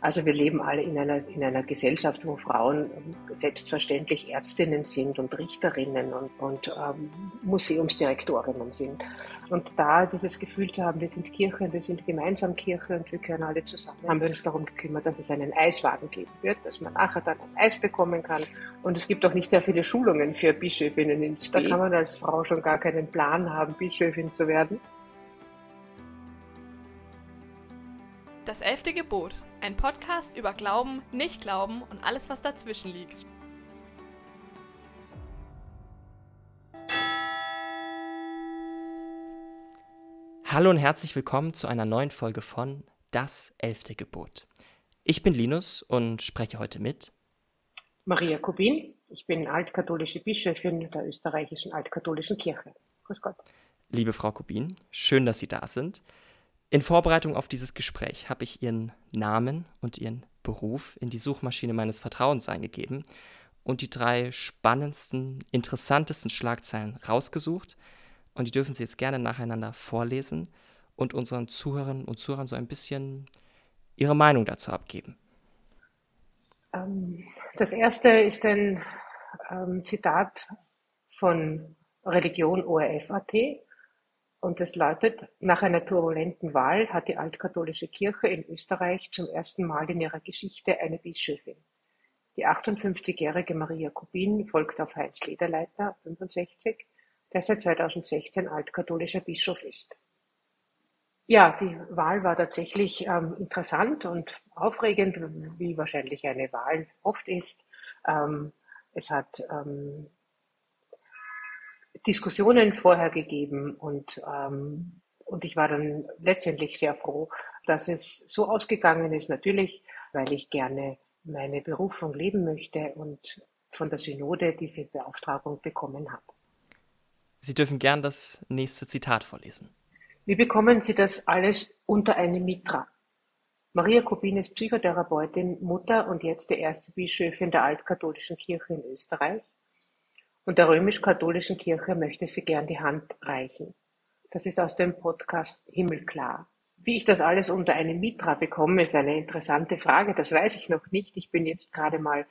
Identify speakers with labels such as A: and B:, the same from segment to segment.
A: Also wir leben alle in einer, in einer Gesellschaft, wo Frauen selbstverständlich Ärztinnen sind und Richterinnen und, und ähm, Museumsdirektorinnen sind. Und da dieses Gefühl zu haben, wir sind Kirche, wir sind gemeinsam Kirche und wir gehören alle zusammen, haben wir uns darum gekümmert, dass es einen Eiswagen geben wird, dass man nachher dann ein Eis bekommen kann. Und es gibt auch nicht sehr viele Schulungen für Bischöfinnen in Da kann man als Frau schon gar keinen Plan haben, Bischöfin zu werden.
B: Das elfte Gebot. Ein Podcast über Glauben, Nicht-Glauben und alles, was dazwischen liegt.
C: Hallo und herzlich willkommen zu einer neuen Folge von Das elfte Gebot. Ich bin Linus und spreche heute mit
A: Maria Kubin. Ich bin altkatholische Bischöfin der österreichischen altkatholischen Kirche. Grüß Gott.
C: Liebe Frau Kubin, schön, dass Sie da sind. In Vorbereitung auf dieses Gespräch habe ich Ihren Namen und Ihren Beruf in die Suchmaschine meines Vertrauens eingegeben und die drei spannendsten, interessantesten Schlagzeilen rausgesucht. Und die dürfen Sie jetzt gerne nacheinander vorlesen und unseren Zuhörern und Zuhörern so ein bisschen Ihre Meinung dazu abgeben.
A: Ähm, das erste ist ein ähm, Zitat von Religion ORF.at und das lautet, nach einer turbulenten Wahl hat die altkatholische Kirche in Österreich zum ersten Mal in ihrer Geschichte eine Bischöfin. Die 58-jährige Maria Kubin folgt auf Heinz Lederleiter, 65, der seit 2016 altkatholischer Bischof ist. Ja, die Wahl war tatsächlich ähm, interessant und aufregend, wie wahrscheinlich eine Wahl oft ist. Ähm, es hat ähm, Diskussionen vorher gegeben und, ähm, und ich war dann letztendlich sehr froh, dass es so ausgegangen ist. Natürlich, weil ich gerne meine Berufung leben möchte und von der Synode diese Beauftragung bekommen habe.
C: Sie dürfen gern das nächste Zitat vorlesen.
A: Wie bekommen Sie das alles unter eine Mitra? Maria Kubin ist Psychotherapeutin, Mutter und jetzt die erste Bischöfin der altkatholischen Kirche in Österreich und der römisch-katholischen Kirche möchte sie gern die Hand reichen. Das ist aus dem Podcast Himmelklar. Wie ich das alles unter eine Mitra bekomme, ist eine interessante Frage. Das weiß ich noch nicht. Ich bin jetzt gerade mal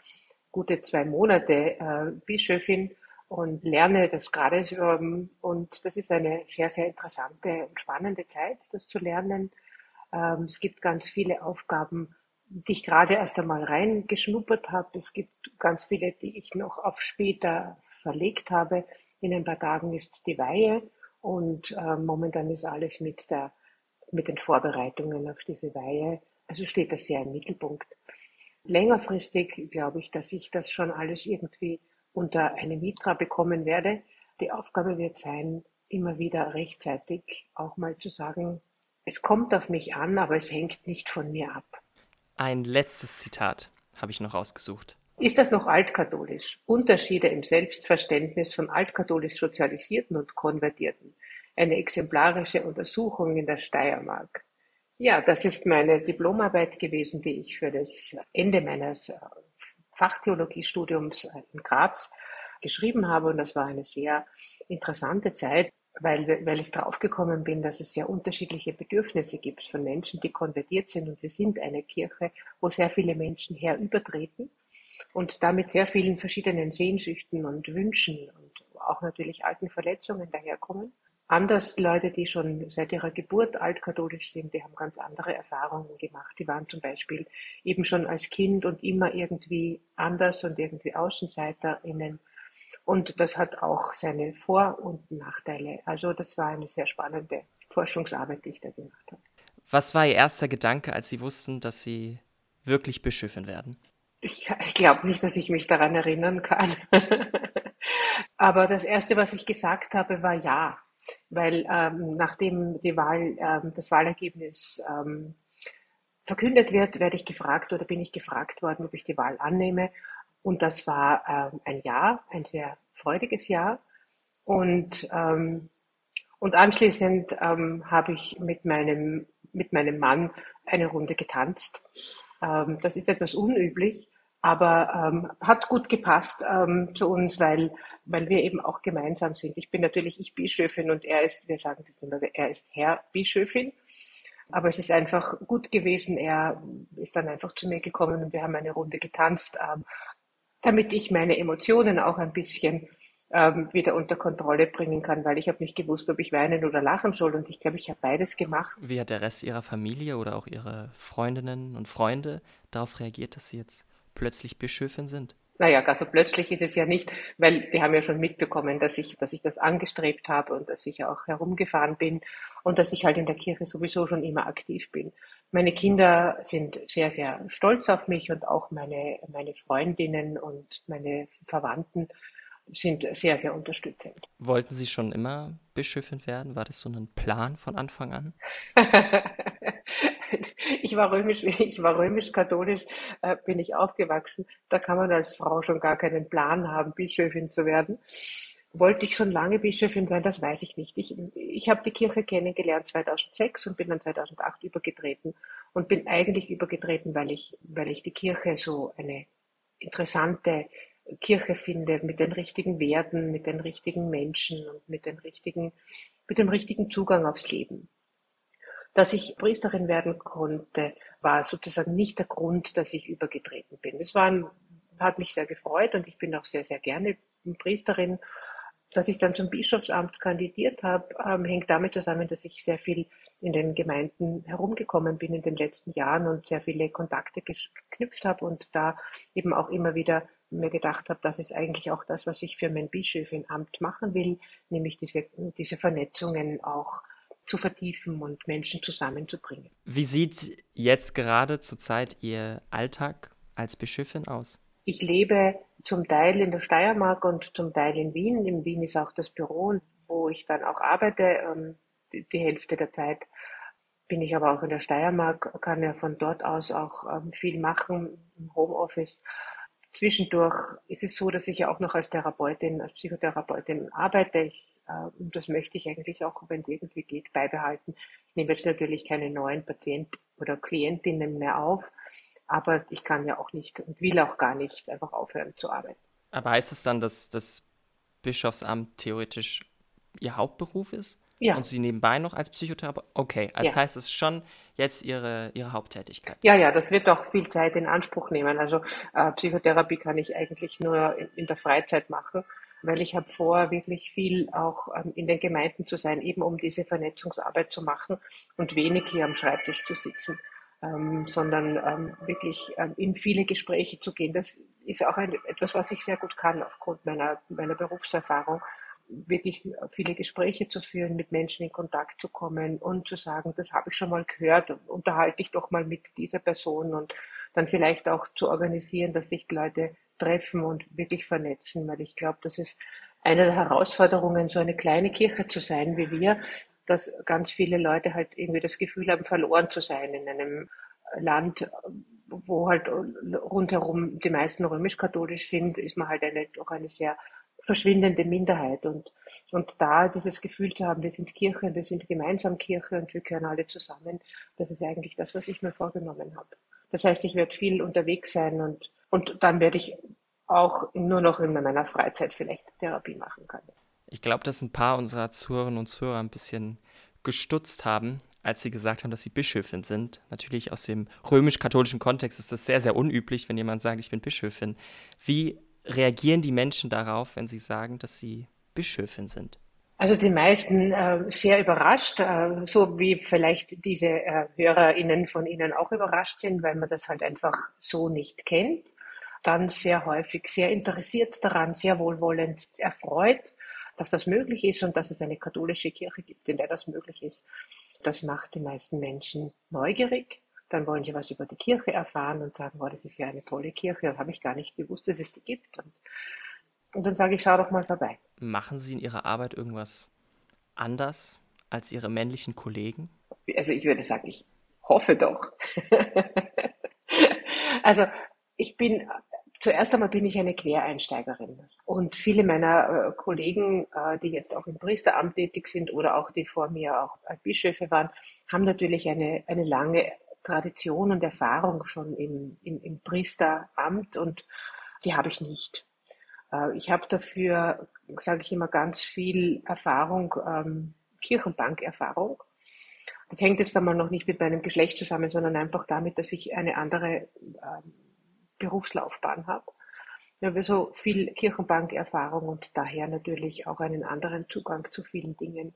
A: gute zwei Monate äh, Bischöfin und lerne das gerade. Ähm, und das ist eine sehr, sehr interessante und spannende Zeit, das zu lernen. Ähm, es gibt ganz viele Aufgaben, die ich gerade erst einmal reingeschnuppert habe. Es gibt ganz viele, die ich noch auf später verlegt habe. In ein paar Tagen ist die Weihe und äh, momentan ist alles mit, der, mit den Vorbereitungen auf diese Weihe, also steht das sehr im Mittelpunkt. Längerfristig glaube ich, dass ich das schon alles irgendwie unter eine Mitra bekommen werde. Die Aufgabe wird sein, immer wieder rechtzeitig auch mal zu sagen, es kommt auf mich an, aber es hängt nicht von mir ab.
C: Ein letztes Zitat habe ich noch rausgesucht.
A: Ist das noch altkatholisch? Unterschiede im Selbstverständnis von altkatholisch Sozialisierten und Konvertierten. Eine exemplarische Untersuchung in der Steiermark. Ja, das ist meine Diplomarbeit gewesen, die ich für das Ende meines äh, Fachtheologiestudiums in Graz geschrieben habe. Und das war eine sehr interessante Zeit, weil, weil ich draufgekommen bin, dass es sehr unterschiedliche Bedürfnisse gibt von Menschen, die konvertiert sind. Und wir sind eine Kirche, wo sehr viele Menschen herübertreten und damit sehr vielen verschiedenen Sehnsüchten und Wünschen und auch natürlich alten Verletzungen daherkommen. Anders Leute, die schon seit ihrer Geburt altkatholisch sind, die haben ganz andere Erfahrungen gemacht. Die waren zum Beispiel eben schon als Kind und immer irgendwie anders und irgendwie AußenseiterInnen. Und das hat auch seine Vor- und Nachteile. Also das war eine sehr spannende Forschungsarbeit, die ich da gemacht habe.
C: Was war Ihr erster Gedanke, als Sie wussten, dass Sie wirklich Bischöfin werden?
A: Ich, ich glaube nicht, dass ich mich daran erinnern kann. Aber das Erste, was ich gesagt habe, war ja. Weil ähm, nachdem die Wahl, ähm, das Wahlergebnis ähm, verkündet wird, werde ich gefragt oder bin ich gefragt worden, ob ich die Wahl annehme. Und das war ähm, ein Ja, ein sehr freudiges Ja. Und, ähm, und anschließend ähm, habe ich mit meinem, mit meinem Mann eine Runde getanzt. Ähm, das ist etwas unüblich, aber ähm, hat gut gepasst ähm, zu uns, weil, weil wir eben auch gemeinsam sind. Ich bin natürlich ich Bischöfin und er ist, wir sagen das immer, er ist Herr Bischöfin. Aber es ist einfach gut gewesen. Er ist dann einfach zu mir gekommen und wir haben eine Runde getanzt, ähm, damit ich meine Emotionen auch ein bisschen ähm, wieder unter Kontrolle bringen kann, weil ich habe nicht gewusst, ob ich weinen oder lachen soll. Und ich glaube, ich habe beides gemacht.
C: Wie hat der Rest Ihrer Familie oder auch Ihre Freundinnen und Freunde darauf reagiert, dass Sie jetzt plötzlich Bischöfin sind?
A: Naja, also plötzlich ist es ja nicht, weil wir haben ja schon mitbekommen, dass ich, dass ich das angestrebt habe und dass ich auch herumgefahren bin und dass ich halt in der Kirche sowieso schon immer aktiv bin. Meine Kinder sind sehr, sehr stolz auf mich und auch meine, meine Freundinnen und meine Verwandten sind sehr, sehr unterstützend.
C: Wollten Sie schon immer Bischöfin werden? War das so ein Plan von Anfang an?
A: ich war römisch, ich war römisch-katholisch, äh, bin ich aufgewachsen. Da kann man als Frau schon gar keinen Plan haben, Bischöfin zu werden. Wollte ich schon lange Bischöfin sein? Das weiß ich nicht. Ich, ich habe die Kirche kennengelernt 2006 und bin dann 2008 übergetreten und bin eigentlich übergetreten, weil ich, weil ich die Kirche so eine interessante Kirche finde, mit den richtigen Werten, mit den richtigen Menschen und mit den richtigen, mit dem richtigen Zugang aufs Leben. Dass ich Priesterin werden konnte, war sozusagen nicht der Grund, dass ich übergetreten bin. Es war, hat mich sehr gefreut und ich bin auch sehr, sehr gerne Priesterin. Dass ich dann zum Bischofsamt kandidiert habe, ähm, hängt damit zusammen, dass ich sehr viel in den Gemeinden herumgekommen bin in den letzten Jahren und sehr viele Kontakte geknüpft habe und da eben auch immer wieder mir gedacht habe, das ist eigentlich auch das, was ich für mein Bischöfinamt machen will, nämlich diese, diese Vernetzungen auch zu vertiefen und Menschen zusammenzubringen.
C: Wie sieht jetzt gerade zurzeit Ihr Alltag als Bischöfin aus?
A: Ich lebe zum Teil in der Steiermark und zum Teil in Wien. In Wien ist auch das Büro, wo ich dann auch arbeite, ähm, die Hälfte der Zeit bin ich aber auch in der Steiermark, kann ja von dort aus auch ähm, viel machen im Homeoffice. Zwischendurch ist es so, dass ich ja auch noch als Therapeutin, als Psychotherapeutin arbeite. Ich, äh, und das möchte ich eigentlich auch, wenn es irgendwie geht, beibehalten. Ich nehme jetzt natürlich keine neuen Patienten oder Klientinnen mehr auf, aber ich kann ja auch nicht und will auch gar nicht einfach aufhören zu arbeiten.
C: Aber heißt es dann, dass das Bischofsamt theoretisch Ihr Hauptberuf ist?
A: Ja.
C: Und Sie nebenbei noch als Psychotherapeut? Okay, also
A: Ja.
C: das heißt, es ist schon jetzt Ihre, Ihre Haupttätigkeit.
A: Ja, ja, das wird auch viel Zeit in Anspruch nehmen. Also äh, Psychotherapie kann ich eigentlich nur in, in der Freizeit machen, weil ich habe vor, wirklich viel auch ähm, in den Gemeinden zu sein, eben um diese Vernetzungsarbeit zu machen und wenig hier am Schreibtisch zu sitzen, ähm, sondern ähm, wirklich ähm, in viele Gespräche zu gehen. Das ist auch ein, etwas, was ich sehr gut kann aufgrund meiner, meiner Berufserfahrung wirklich viele Gespräche zu führen, mit Menschen in Kontakt zu kommen und zu sagen, das habe ich schon mal gehört, unterhalte ich doch mal mit dieser Person und dann vielleicht auch zu organisieren, dass sich Leute treffen und wirklich vernetzen, weil ich glaube, das ist eine der Herausforderungen, so eine kleine Kirche zu sein wie wir, dass ganz viele Leute halt irgendwie das Gefühl haben, verloren zu sein in einem Land, wo halt rundherum die meisten römisch-katholisch sind, ist man halt eine, doch eine sehr verschwindende Minderheit. Und, und da dieses Gefühl zu haben, wir sind Kirche, wir sind gemeinsam Kirche und wir gehören alle zusammen, das ist eigentlich das, was ich mir vorgenommen habe. Das heißt, ich werde viel unterwegs sein und, und dann werde ich auch nur noch in meiner Freizeit vielleicht Therapie machen können.
C: Ich glaube, dass ein paar unserer Zuhörerinnen und Zuhörer ein bisschen gestutzt haben, als sie gesagt haben, dass sie Bischöfin sind. Natürlich aus dem römisch-katholischen Kontext ist das sehr, sehr unüblich, wenn jemand sagt, ich bin Bischöfin. Wie reagieren die Menschen darauf, wenn sie sagen, dass sie Bischöfin sind?
A: Also die meisten äh, sehr überrascht, äh, so wie vielleicht diese äh, HörerInnen von Ihnen auch überrascht sind, weil man das halt einfach so nicht kennt. Dann sehr häufig sehr interessiert daran, sehr wohlwollend erfreut, dass das möglich ist und dass es eine katholische Kirche gibt, in der das möglich ist. Das macht die meisten Menschen neugierig. Dann wollen sie was über die Kirche erfahren und sagen, oh, das ist ja eine tolle Kirche, und habe ich gar nicht gewusst, dass es die gibt. Und, und dann sage ich, schau doch mal vorbei.
C: Machen Sie in Ihrer Arbeit irgendwas anders als Ihre männlichen Kollegen?
A: Also ich würde sagen, ich hoffe doch. also ich bin, zuerst einmal bin ich eine Quereinsteigerin. Und viele meiner äh, Kollegen, äh, die jetzt auch im Priesteramt tätig sind oder auch die vor mir auch als Bischöfe waren, haben natürlich eine, eine lange Tradition und Erfahrung schon im, im, im Priesteramt und die habe ich nicht. Äh, ich habe dafür, sage ich immer, ganz viel Erfahrung, ähm, Kirchenbankerfahrung. Das hängt jetzt einmal noch nicht mit meinem Geschlecht zusammen, sondern einfach damit, dass ich eine andere ähm, Berufslaufbahn habe. Ich habe so viel Kirchenbankerfahrung und daher natürlich auch einen anderen Zugang zu vielen Dingen,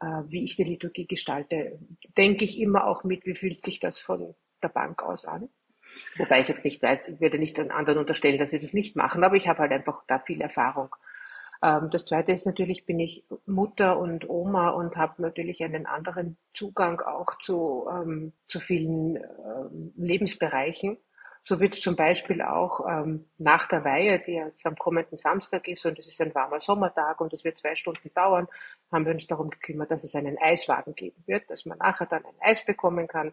A: wie ich die Liturgie gestalte. Denke ich immer auch mit, wie fühlt sich das von der Bank aus an. Wobei ich jetzt nicht weiß, ich würde nicht den anderen unterstellen, dass sie das nicht machen, aber ich habe halt einfach da viel Erfahrung. Ähm, das zweite ist natürlich, bin ich Mutter und Oma und habe natürlich einen anderen Zugang auch zu, ähm, zu vielen ähm, Lebensbereichen. So wird zum Beispiel auch ähm, nach der Weihe, die jetzt am kommenden Samstag ist, und es ist ein warmer Sommertag und es wird zwei Stunden dauern, haben wir uns darum gekümmert, dass es einen Eiswagen geben wird, dass man nachher dann ein Eis bekommen kann.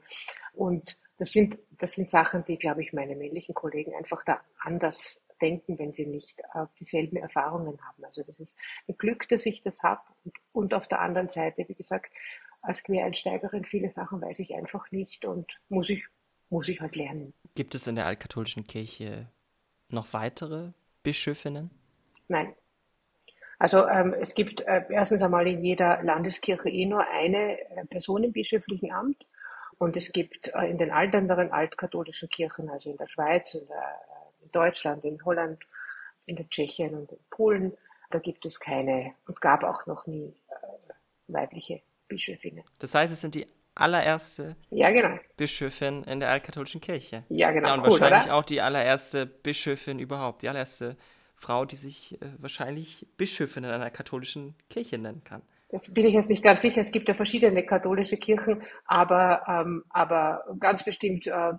A: Und das sind, das sind Sachen, die, glaube ich, meine männlichen Kollegen einfach da anders denken, wenn sie nicht äh, dieselben Erfahrungen haben. Also das ist ein Glück, dass ich das habe. Und, und auf der anderen Seite, wie gesagt, als Quereinsteigerin viele Sachen weiß ich einfach nicht und muss ich, muss ich halt lernen.
C: Gibt es in der altkatholischen Kirche noch weitere Bischöfinnen?
A: Nein. Also ähm, es gibt äh, erstens einmal in jeder Landeskirche eh nur eine äh, Person im bischöflichen Amt und es gibt äh, in den anderen altkatholischen Kirchen, also in der Schweiz, in der in Deutschland, in Holland, in der Tschechien und in Polen. Da gibt es keine und gab auch noch nie äh, weibliche Bischöfinnen.
C: Das heißt, es sind die allererste
A: ja, genau.
C: Bischöfin in der altkatholischen Kirche.
A: Ja, genau.
C: Ja, und cool, wahrscheinlich oder? auch die allererste Bischöfin überhaupt, die allererste Frau, die sich äh, wahrscheinlich Bischöfin in einer katholischen Kirche nennen kann.
A: Das bin ich jetzt nicht ganz sicher. Es gibt ja verschiedene katholische Kirchen, aber, ähm, aber ganz bestimmt, äh,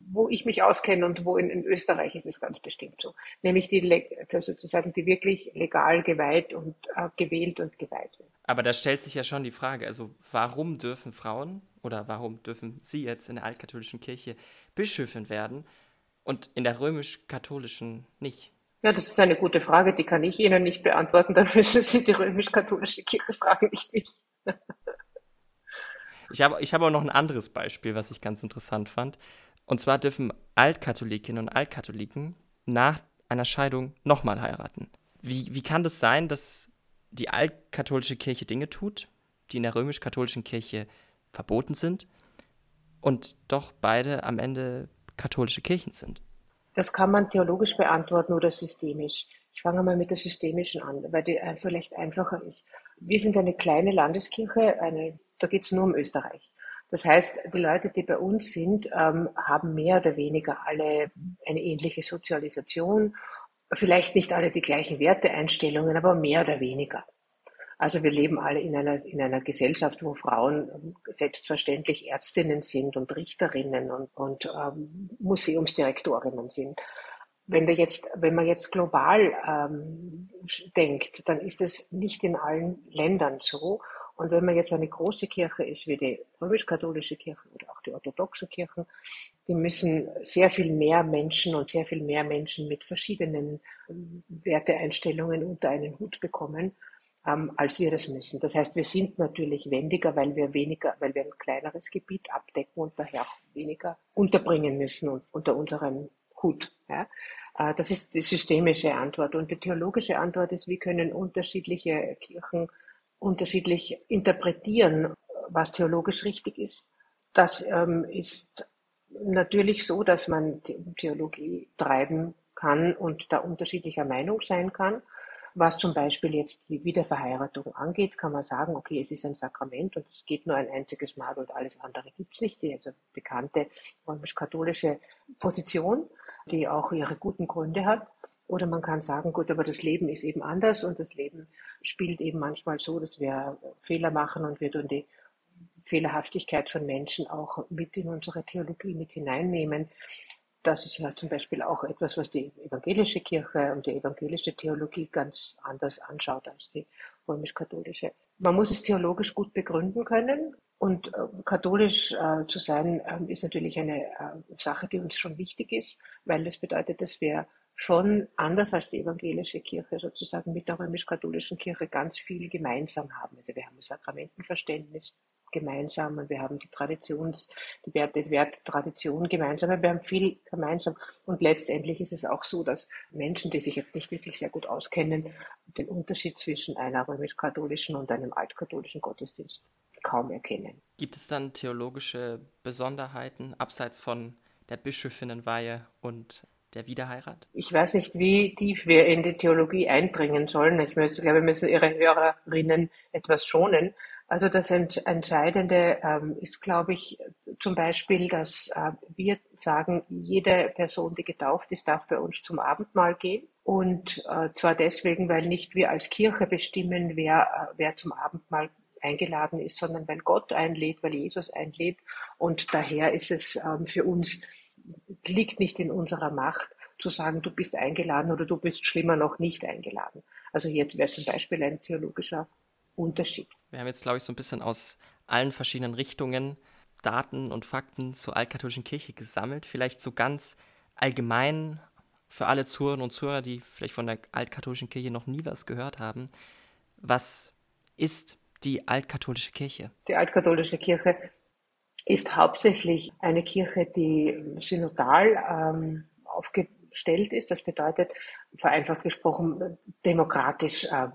A: wo ich mich auskenne und wo in, in, Österreich ist es ganz bestimmt so. Nämlich die sozusagen die wirklich legal geweiht und äh, gewählt und geweiht werden.
C: Aber da stellt sich ja schon die Frage, also warum dürfen Frauen oder warum dürfen Sie jetzt in der altkatholischen Kirche Bischöfin werden und in der römisch-katholischen nicht?
A: Ja, das ist eine gute Frage, die kann ich Ihnen nicht beantworten. Da müssen Sie die römisch-katholische Kirche fragen, nicht mich.
C: Ich habe, ich habe auch noch ein anderes Beispiel, was ich ganz interessant fand. Und zwar dürfen Altkatholikinnen und Altkatholiken nach einer Scheidung nochmal heiraten. Wie, wie kann das sein, dass die altkatholische Kirche Dinge tut, die in der römisch-katholischen Kirche verboten sind und doch beide am Ende katholische Kirchen sind?
A: Das kann man theologisch beantworten oder systemisch. Ich fange mal mit der systemischen an, weil die äh, vielleicht einfacher ist. Wir sind eine kleine Landeskirche, eine, da geht es nur um Österreich. Das heißt, die Leute, die bei uns sind, ähm, haben mehr oder weniger alle eine ähnliche Sozialisation, vielleicht nicht alle die gleichen Werteeinstellungen, aber mehr oder weniger. Also wir leben alle in einer, in einer Gesellschaft, wo Frauen ähm, selbstverständlich Ärztinnen sind und Richterinnen und, und ähm, Museumsdirektorinnen sind. Wenn, wir jetzt, wenn man jetzt global ähm, denkt, dann ist es nicht in allen Ländern so. Und wenn man jetzt eine große Kirche ist, wie die römisch-katholische Kirche oder auch die orthodoxe Kirchen, die müssen sehr viel mehr Menschen und sehr viel mehr Menschen mit verschiedenen ähm, Werteeinstellungen unter einen Hut bekommen ähm, als wir das müssen. Das heißt, wir sind natürlich wendiger, weil wir weniger, weil wir ein kleineres Gebiet abdecken und daher auch weniger unterbringen müssen unter unserem Hut. Ja. Äh, das ist die systemische Antwort. Und die theologische Antwort ist, wie können unterschiedliche Kirchen unterschiedlich interpretieren, was theologisch richtig ist. Das ähm, ist natürlich so, dass man Theologie treiben kann und da unterschiedlicher Meinung sein kann. Was zum Beispiel jetzt die Wiederverheiratung angeht, kann man sagen, okay, es ist ein Sakrament und es geht nur ein einziges Mal und alles andere gibt es nicht. Die also bekannte römisch-katholische Position, die auch ihre guten Gründe hat. Oder man kann sagen, gut, aber das Leben ist eben anders und das Leben spielt eben manchmal so, dass wir Fehler machen und wir tun die Fehlerhaftigkeit von Menschen auch mit in unsere Theologie mit hineinnehmen das ist ja zum Beispiel auch etwas, was die evangelische Kirche und die evangelische Theologie ganz anders anschaut als die römisch-katholische. Man muss es theologisch gut begründen können und äh, katholisch äh, zu sein äh, ist natürlich eine äh, Sache, die uns schon wichtig ist, weil das bedeutet, dass wir schon anders als die evangelische Kirche sozusagen mit der römisch-katholischen Kirche ganz viel gemeinsam haben. Also wir haben ein Sakramentenverständnis, gemeinsam und wir haben die Traditions, die Werte, die Werte, Tradition gemeinsam. Wir haben viel gemeinsam. Und letztendlich ist es auch so, dass Menschen, die sich jetzt nicht wirklich sehr gut auskennen, den Unterschied zwischen einer römisch-katholischen und einem altkatholischen Gottesdienst kaum erkennen.
C: Gibt es dann theologische Besonderheiten abseits von der Bischöfinnenweihe und der Wiederheirat?
A: Ich weiß nicht, wie tief wir in die Theologie eindringen sollen. Ich glaube, wir müssen Ihre Hörerinnen etwas schonen. Also das Entscheidende ähm, ist, glaube ich, zum Beispiel, dass äh, wir sagen, jede Person, die getauft ist, darf bei uns zum Abendmahl gehen. Und äh, zwar deswegen, weil nicht wir als Kirche bestimmen, wer, äh, wer zum Abendmahl eingeladen ist, sondern weil Gott einlädt, weil Jesus einlädt. Und daher ist es ähm, für uns, liegt nicht in unserer Macht, zu sagen, du bist eingeladen oder du bist schlimmer noch nicht eingeladen. Also jetzt wäre zum Beispiel ein theologischer Unterschied.
C: Wir haben jetzt, glaube ich, so ein bisschen aus allen verschiedenen Richtungen Daten und Fakten zur altkatholischen Kirche gesammelt. Vielleicht so ganz allgemein für alle Zuhörerinnen und Zuhörer, die vielleicht von der altkatholischen Kirche noch nie was gehört haben. Was ist die altkatholische Kirche?
A: Die altkatholische Kirche ist hauptsächlich eine Kirche, die synodal ähm, aufge gestellt ist. Das bedeutet, vereinfacht gesprochen, demokratisch äh,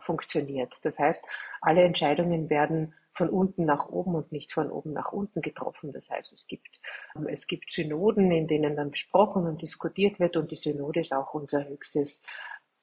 A: funktioniert. Das heißt, alle Entscheidungen werden von unten nach oben und nicht von oben nach unten getroffen. Das heißt, es gibt, es gibt Synoden, in denen dann besprochen und diskutiert wird und die Synode ist auch unser höchstes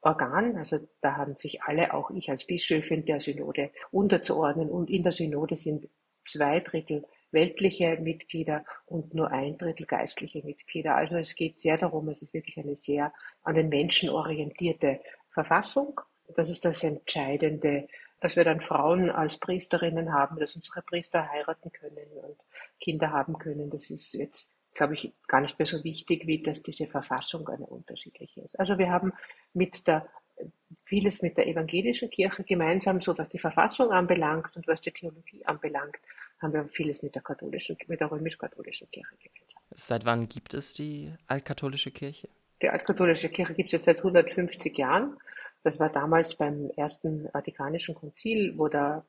A: Organ. Also da haben sich alle, auch ich als Bischöfin der Synode, unterzuordnen und in der Synode sind zwei Drittel weltliche Mitglieder und nur ein Drittel geistliche Mitglieder. Also es geht sehr darum, es ist wirklich eine sehr an den Menschen orientierte Verfassung. Das ist das Entscheidende, dass wir dann Frauen als Priesterinnen haben, dass unsere Priester heiraten können und Kinder haben können. Das ist jetzt, glaube ich, gar nicht mehr so wichtig, wie dass diese Verfassung eine unterschiedliche ist. Also wir haben mit der vieles mit der evangelischen Kirche gemeinsam, so was die Verfassung anbelangt und was die Theologie anbelangt haben wir vieles mit der katholischen, mit der römisch-katholischen Kirche gemeinsam.
C: Seit wann gibt es die altkatholische Kirche?
A: Die altkatholische Kirche gibt es jetzt seit 150 Jahren. Das war damals beim ersten Vatikanischen Konzil, wo der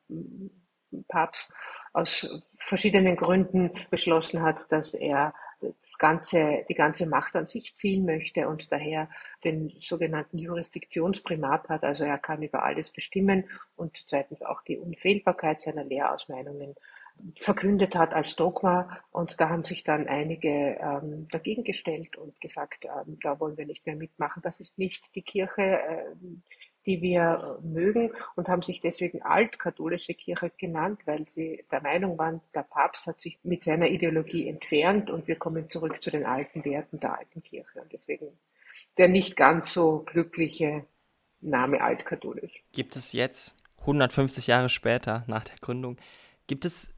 A: Papst aus verschiedenen Gründen beschlossen hat, dass er das ganze, die ganze Macht an sich ziehen möchte und daher den sogenannten Jurisdiktionsprimat hat. Also er kann über alles bestimmen und zweitens auch die Unfehlbarkeit seiner Lehrausmeinungen verkündet hat als Dogma. Und da haben sich dann einige ähm, dagegen gestellt und gesagt, ähm, da wollen wir nicht mehr mitmachen. Das ist nicht die Kirche, äh, die wir mögen und haben sich deswegen altkatholische Kirche genannt, weil sie der Meinung waren, der Papst hat sich mit seiner Ideologie entfernt und wir kommen zurück zu den alten Werten der alten Kirche. Und deswegen der nicht ganz so glückliche Name altkatholisch.
C: Gibt es jetzt, 150 Jahre später nach der Gründung, gibt es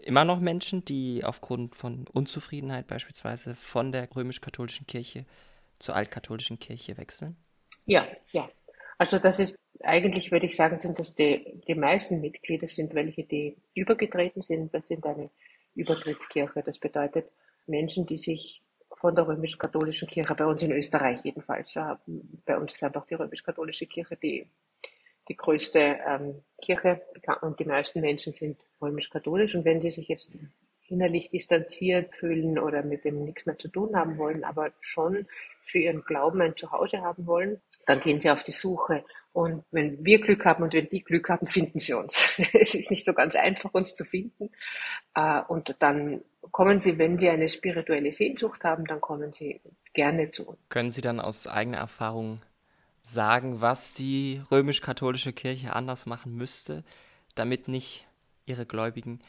C: immer noch Menschen, die aufgrund von Unzufriedenheit beispielsweise von der römisch-katholischen Kirche zur altkatholischen Kirche wechseln?
A: Ja, ja. Also das ist eigentlich, würde ich sagen, sind das die, die meisten Mitglieder sind welche, die übergetreten sind. Das sind eine Übertrittskirche. Das bedeutet Menschen, die sich von der römisch-katholischen Kirche, bei uns in Österreich jedenfalls, ja, bei uns ist einfach die römisch-katholische Kirche die die größte ähm, Kirche und die meisten Menschen sind römisch-katholisch. Und wenn sie sich jetzt innerlich distanziert fühlen oder mit dem nichts mehr zu tun haben wollen, aber schon für ihren Glauben ein Zuhause haben wollen, dann gehen sie auf die Suche. Und wenn wir Glück haben und wenn die Glück haben, finden sie uns. es ist nicht so ganz einfach, uns zu finden. Äh, und dann kommen sie, wenn sie eine spirituelle Sehnsucht haben, dann kommen sie gerne zu uns.
C: Können Sie dann aus eigener Erfahrung sagen, was die römisch-katholische Kirche anders machen müsste, damit nicht ihre gläubigen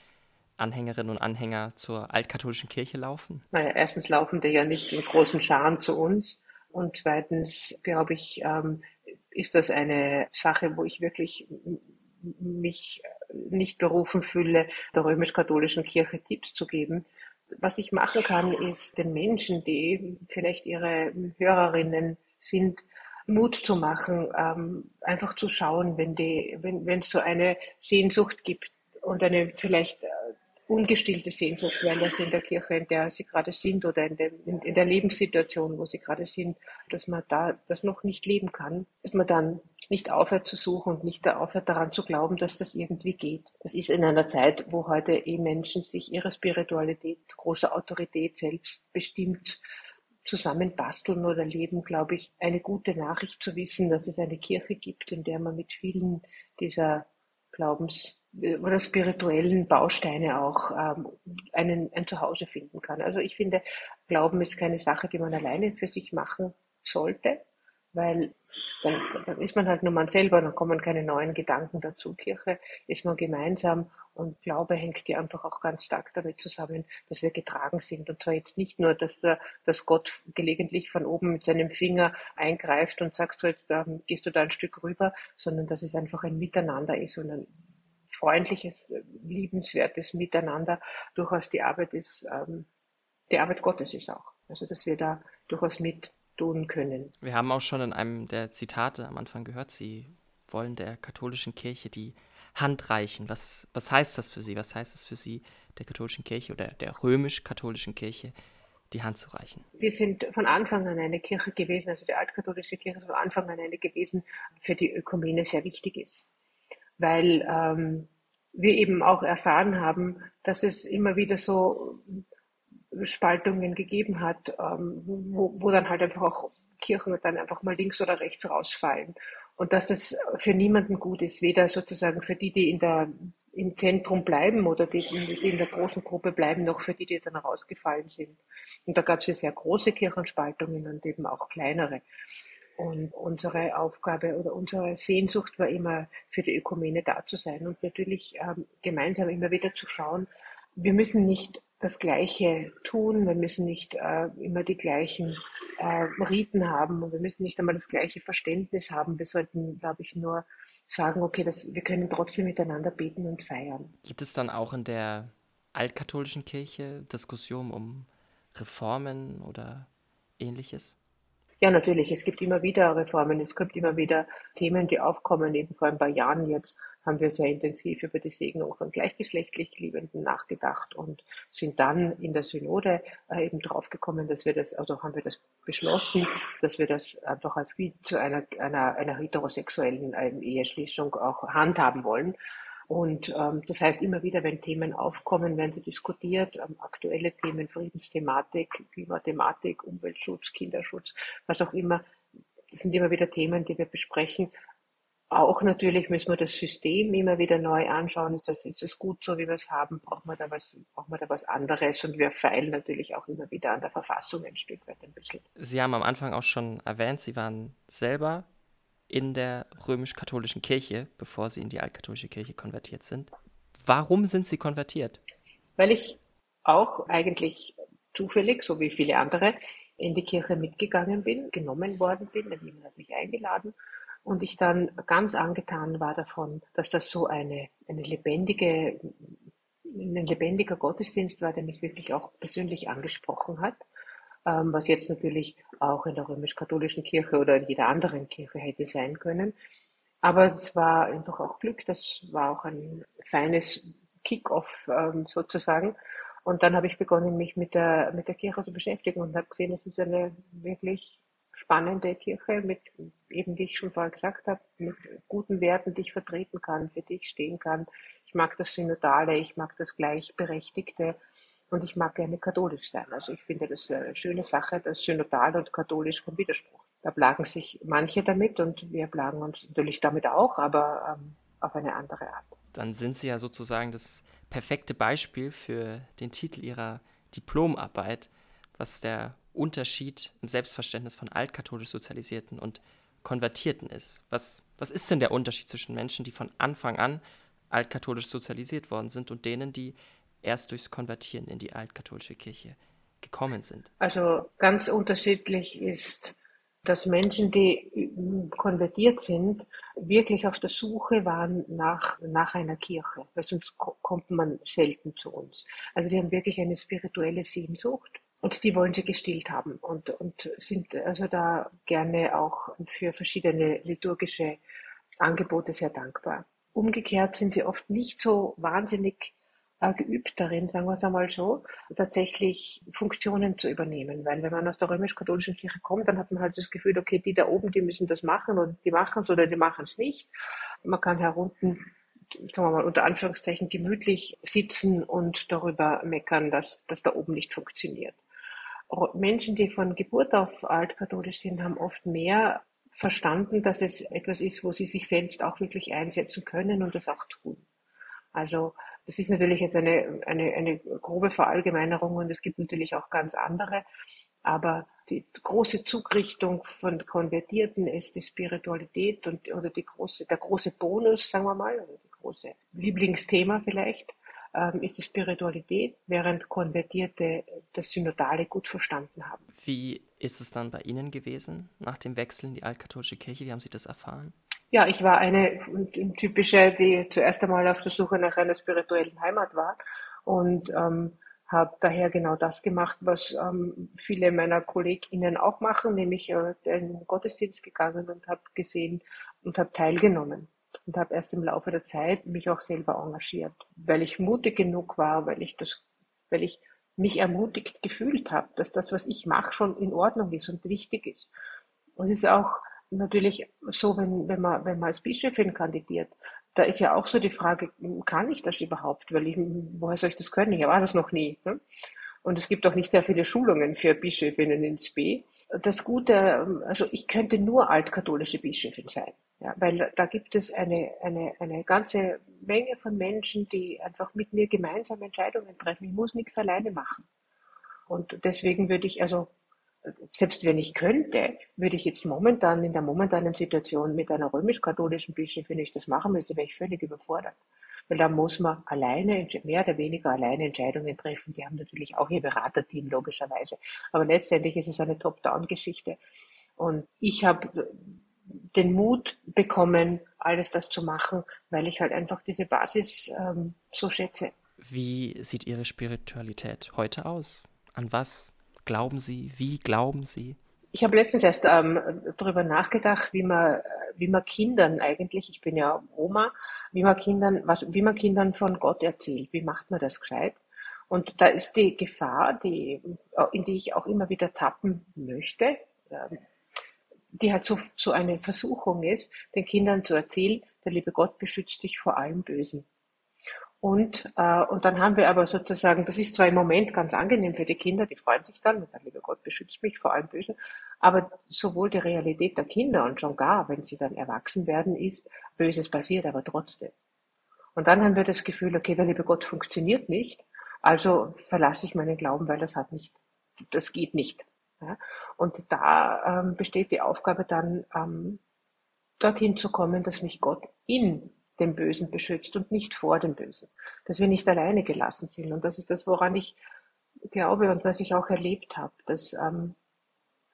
C: Anhängerinnen und Anhänger zur altkatholischen Kirche laufen?
A: Naja, erstens laufen die ja nicht in großen Scharen zu uns. Und zweitens, glaube ich, ähm, ist das eine Sache, wo ich wirklich mich nicht berufen fühle, der römisch-katholischen Kirche Tipps zu geben. Was ich machen kann, ist den Menschen, die vielleicht ihre Hörerinnen sind, Mut zu machen, ähm, einfach zu schauen, wenn die, wenn wenn es so eine Sehnsucht gibt und eine vielleicht äh, ungestillte Sehnsucht, weil das in der Kirche, in der sie gerade sind oder in, dem, in, in der Lebenssituation, wo sie gerade sind, dass man da das noch nicht leben kann, dass man dann nicht aufhört zu suchen und nicht aufhört daran zu glauben, dass das irgendwie geht. Das ist in einer Zeit, wo heute eh Menschen sich ihre Spiritualität, großer Autorität selbst bestimmt zusammenbasteln oder leben, glaube ich, eine gute Nachricht zu wissen, dass es eine Kirche gibt, in der man mit vielen dieser Glaubens- oder spirituellen Bausteine auch ähm, einen, ein Zuhause finden kann. Also ich finde, Glauben ist keine Sache, die man alleine für sich machen sollte, weil dann, dann ist man halt nur man selber, dann kommen keine neuen Gedanken dazu. Kirche ist man gemeinsam und Glaube hängt ja einfach auch ganz stark damit zusammen, dass wir getragen sind. Und zwar jetzt nicht nur, dass, der, dass Gott gelegentlich von oben mit seinem Finger eingreift und sagt, so jetzt ähm, gehst du da ein Stück rüber, sondern dass es einfach ein Miteinander ist und ein freundliches, liebenswertes Miteinander durchaus die Arbeit ist, ähm, die Arbeit Gottes ist auch. Also dass wir da durchaus mit tun können.
C: Wir haben auch schon in einem der Zitate am Anfang gehört, Sie wollen der katholischen Kirche die Hand reichen. Was, was heißt das für Sie? Was heißt es für Sie, der katholischen Kirche oder der römisch-katholischen Kirche die Hand zu reichen?
A: Wir sind von Anfang an eine Kirche gewesen, also die altkatholische Kirche ist von Anfang an eine gewesen, für die Ökumene sehr wichtig ist. Weil ähm, wir eben auch erfahren haben, dass es immer wieder so Spaltungen gegeben hat, ähm, wo, wo dann halt einfach auch Kirchen dann einfach mal links oder rechts rausfallen. Und dass das für niemanden gut ist, weder sozusagen für die, die in der, im Zentrum bleiben oder die, die in der großen Gruppe bleiben, noch für die, die dann rausgefallen sind. Und da gab es ja sehr große Kirchenspaltungen und eben auch kleinere. Und unsere Aufgabe oder unsere Sehnsucht war immer, für die Ökumene da zu sein und natürlich ähm, gemeinsam immer wieder zu schauen, wir müssen nicht das Gleiche tun, wir müssen nicht äh, immer die gleichen äh, Riten haben und wir müssen nicht einmal das gleiche Verständnis haben. Wir sollten, glaube ich, nur sagen, okay, das, wir können trotzdem miteinander beten und feiern.
C: Gibt es dann auch in der altkatholischen Kirche Diskussionen um Reformen oder ähnliches?
A: Ja, natürlich. Es gibt immer wieder Reformen. Es gibt immer wieder Themen, die aufkommen. Eben vor ein paar Jahren jetzt haben wir sehr intensiv über die Segnung von gleichgeschlechtlich Liebenden nachgedacht und sind dann in der Synode äh, eben draufgekommen, dass wir das, also haben wir das beschlossen, dass wir das einfach als zu einer, einer, einer heterosexuellen ähm, Eheschließung auch handhaben wollen. Und ähm, das heißt, immer wieder, wenn Themen aufkommen, werden sie diskutiert. Ähm, aktuelle Themen, Friedensthematik, Klimathematik, Umweltschutz, Kinderschutz, was auch immer. Das sind immer wieder Themen, die wir besprechen. Auch natürlich müssen wir das System immer wieder neu anschauen. Ist das, ist das gut so, wie wir es haben? Braucht man da was, braucht man da was anderes? Und wir feilen natürlich auch immer wieder an der Verfassung ein Stück weit ein bisschen.
C: Sie haben am Anfang auch schon erwähnt, Sie waren selber in der römisch-katholischen Kirche, bevor sie in die altkatholische Kirche konvertiert sind. Warum sind sie konvertiert?
A: Weil ich auch eigentlich zufällig, so wie viele andere, in die Kirche mitgegangen bin, genommen worden bin. Jemand hat mich eingeladen und ich dann ganz angetan war davon, dass das so eine, eine lebendige, ein lebendiger Gottesdienst war, der mich wirklich auch persönlich angesprochen hat ähm, was jetzt natürlich auch in der römisch-katholischen Kirche oder in jeder anderen Kirche hätte sein können. Aber es war einfach auch Glück, das war auch ein feines Kick-off ähm, sozusagen. Und dann habe ich begonnen, mich mit der, mit der Kirche zu beschäftigen und habe gesehen, es ist eine wirklich spannende Kirche mit, eben wie ich schon vorher gesagt habe, mit guten Werten, die ich vertreten kann, für die ich stehen kann. Ich mag das Synodale, ich mag das Gleichberechtigte. Und ich mag gerne katholisch sein. Also ich finde das eine schöne Sache, dass synodal und katholisch kein Widerspruch. Da plagen sich manche damit und wir plagen uns natürlich damit auch, aber ähm, auf eine andere Art.
C: Dann sind Sie ja sozusagen das perfekte Beispiel für den Titel Ihrer Diplomarbeit, was der Unterschied im Selbstverständnis von altkatholisch Sozialisierten und Konvertierten ist. Was, was ist denn der Unterschied zwischen Menschen, die von Anfang an altkatholisch sozialisiert worden sind und denen, die erst durchs Konvertieren in die altkatholische Kirche gekommen sind?
A: Also ganz unterschiedlich ist, dass Menschen, die konvertiert sind, wirklich auf der Suche waren nach, nach einer Kirche, weil sonst kommt man selten zu uns. Also die haben wirklich eine spirituelle Sehnsucht und die wollen sie gestillt haben und, und sind also da gerne auch für verschiedene liturgische Angebote sehr dankbar. Umgekehrt sind sie oft nicht so wahnsinnig äh, geübt darin, sagen wir es einmal so, tatsächlich Funktionen zu übernehmen. Weil wenn man aus der römisch-katholischen Kirche kommt, dann hat man halt das Gefühl, okay, die da oben, die müssen das machen und die machen es oder die machen es nicht. Man kann herunten sagen wir mal, unter Anführungszeichen gemütlich sitzen und darüber meckern, dass das da oben nicht funktioniert. Menschen, die von Geburt auf altkatholisch sind, haben oft mehr verstanden, dass es etwas ist, wo sie sich selbst auch wirklich einsetzen können und das auch tun. Also das ist natürlich jetzt eine, eine, eine grobe Verallgemeinerung und es gibt natürlich auch ganz andere. Aber die große Zugrichtung von Konvertierten ist die Spiritualität und, oder die große, der große Bonus, sagen wir mal, oder die große Lieblingsthema vielleicht, ist die Spiritualität, während Konvertierte das Synodale gut verstanden haben.
C: Wie ist es dann bei Ihnen gewesen nach dem Wechsel in die altkatholische Kirche? Wie haben Sie das erfahren?
A: Ja, ich war eine typische, die zuerst einmal auf der Suche nach einer spirituellen Heimat war und ähm, habe daher genau das gemacht, was ähm, viele meiner KollegInnen auch machen, nämlich äh, den Gottesdienst gegangen und habe gesehen und habe teilgenommen und habe erst im Laufe der Zeit mich auch selber engagiert, weil ich mutig genug war, weil ich das, weil ich mich ermutigt gefühlt habe, dass das, was ich mache, schon in Ordnung ist und wichtig ist. Und es ist auch natürlich so, wenn, wenn, man, wenn man als Bischöfin kandidiert, da ist ja auch so die Frage, kann ich das überhaupt? Weil ich, woher soll ich das können? Ich war das noch nie. Ne? Und es gibt auch nicht sehr viele Schulungen für Bischöfinnen ins B. Das Gute, also ich könnte nur altkatholische Bischöfin sein. Ja, weil da gibt es eine, eine, eine ganze Menge von Menschen, die einfach mit mir gemeinsam Entscheidungen treffen. Ich muss nichts alleine machen. Und deswegen würde ich also selbst wenn ich könnte, würde ich jetzt momentan in der momentanen Situation mit einer römisch-katholischen Bischöfin, wenn ich das machen müsste, wäre ich völlig überfordert. Weil da muss man alleine, mehr oder weniger alleine Entscheidungen treffen. Die haben natürlich auch ihr Beraterteam, logischerweise. Aber letztendlich ist es eine Top-Down-Geschichte. Und ich habe den Mut bekommen, alles das zu machen, weil ich halt einfach diese Basis ähm, so schätze.
C: Wie sieht Ihre Spiritualität heute aus? An was glauben Sie? Wie glauben Sie?
A: Ich habe letztens erst ähm, darüber nachgedacht, wie man, wie man Kindern eigentlich, ich bin ja Oma, wie man Kindern, was, wie man Kindern von Gott erzählt. Wie macht man das gescheit? Und da ist die Gefahr, die, in die ich auch immer wieder tappen möchte, ähm, die halt so, so eine Versuchung ist, den Kindern zu erzählen, der liebe Gott beschützt dich vor allem Bösen. Und, äh, und dann haben wir aber sozusagen, das ist zwar im Moment ganz angenehm für die Kinder, die freuen sich dann, der liebe Gott beschützt mich vor allem Bösen, aber sowohl die Realität der Kinder und schon gar, wenn sie dann erwachsen werden, ist, Böses passiert aber trotzdem. Und dann haben wir das Gefühl, okay, der liebe Gott funktioniert nicht, also verlasse ich meinen Glauben, weil das hat nicht, das geht nicht. Ja? Und da ähm, besteht die Aufgabe dann, ähm, dorthin zu kommen, dass mich Gott in dem Bösen beschützt und nicht vor dem Bösen. Dass wir nicht alleine gelassen sind. Und das ist das, woran ich glaube und was ich auch erlebt habe, dass ähm,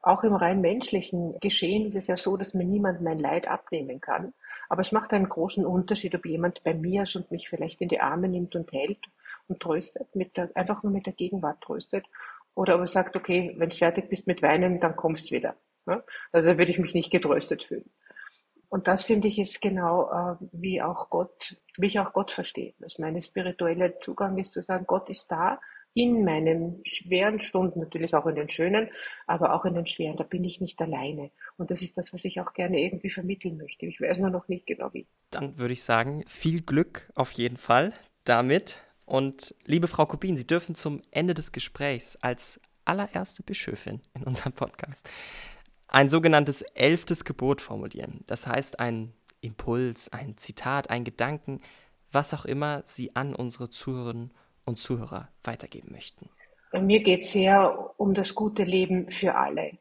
A: auch im rein menschlichen Geschehen ist es ja so, dass mir niemand mein Leid abnehmen kann. Aber es macht einen großen Unterschied, ob jemand bei mir ist und mich vielleicht in die Arme nimmt und hält und tröstet, der, einfach nur mit der Gegenwart tröstet. Oder ob er sagt, okay, wenn du fertig bist mit Weinen, dann kommst wieder. Ja? Also da würde ich mich nicht getröstet fühlen. Und das finde ich ist genau, äh, wie auch Gott, wie ich auch Gott verstehe. Dass mein spiritueller Zugang ist zu sagen, Gott ist da in meinen schweren Stunden, natürlich auch in den schönen, aber auch in den schweren. Da bin ich nicht alleine. Und das ist das, was ich auch gerne irgendwie vermitteln möchte. Ich weiß nur noch nicht genau wie.
C: Dann würde ich sagen, viel Glück auf jeden Fall damit. Und liebe Frau Kubin, Sie dürfen zum Ende des Gesprächs als allererste Bischöfin in unserem Podcast ein sogenanntes elftes Gebot formulieren. Das heißt, ein Impuls, ein Zitat, ein Gedanken, was auch immer Sie an unsere Zuhörerinnen und Zuhörer weitergeben möchten.
A: Bei mir geht es sehr um das gute Leben für alle.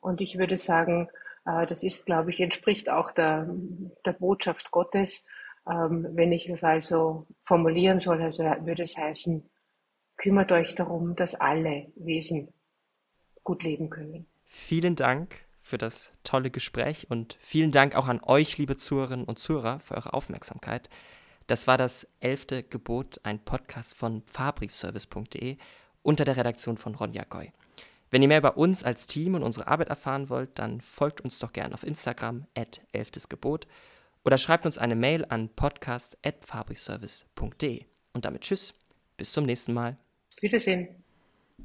A: Und ich würde sagen, äh, das ist, glaube ich, entspricht auch der, der Botschaft Gottes. Ähm, wenn ich es also formulieren soll, also würde es heißen, kümmert euch darum, dass alle Wesen gut leben können.
C: Vielen Dank für das tolle Gespräch und vielen Dank auch an euch, liebe Zuhörerinnen und Zuhörer, für eure Aufmerksamkeit. Das war das elfte Gebot, ein Podcast von fahrbriefservice.de unter der Redaktion von Ronja Goy. Wenn ihr mehr über uns als Team und unsere Arbeit erfahren wollt, dann folgt uns doch gerne auf Instagram at elftesgebot oder schreibt uns eine Mail an podcast at fahrbriefservice.de. Und damit tschüss Bis zum nächsten Mal.
A: Wiedersehen.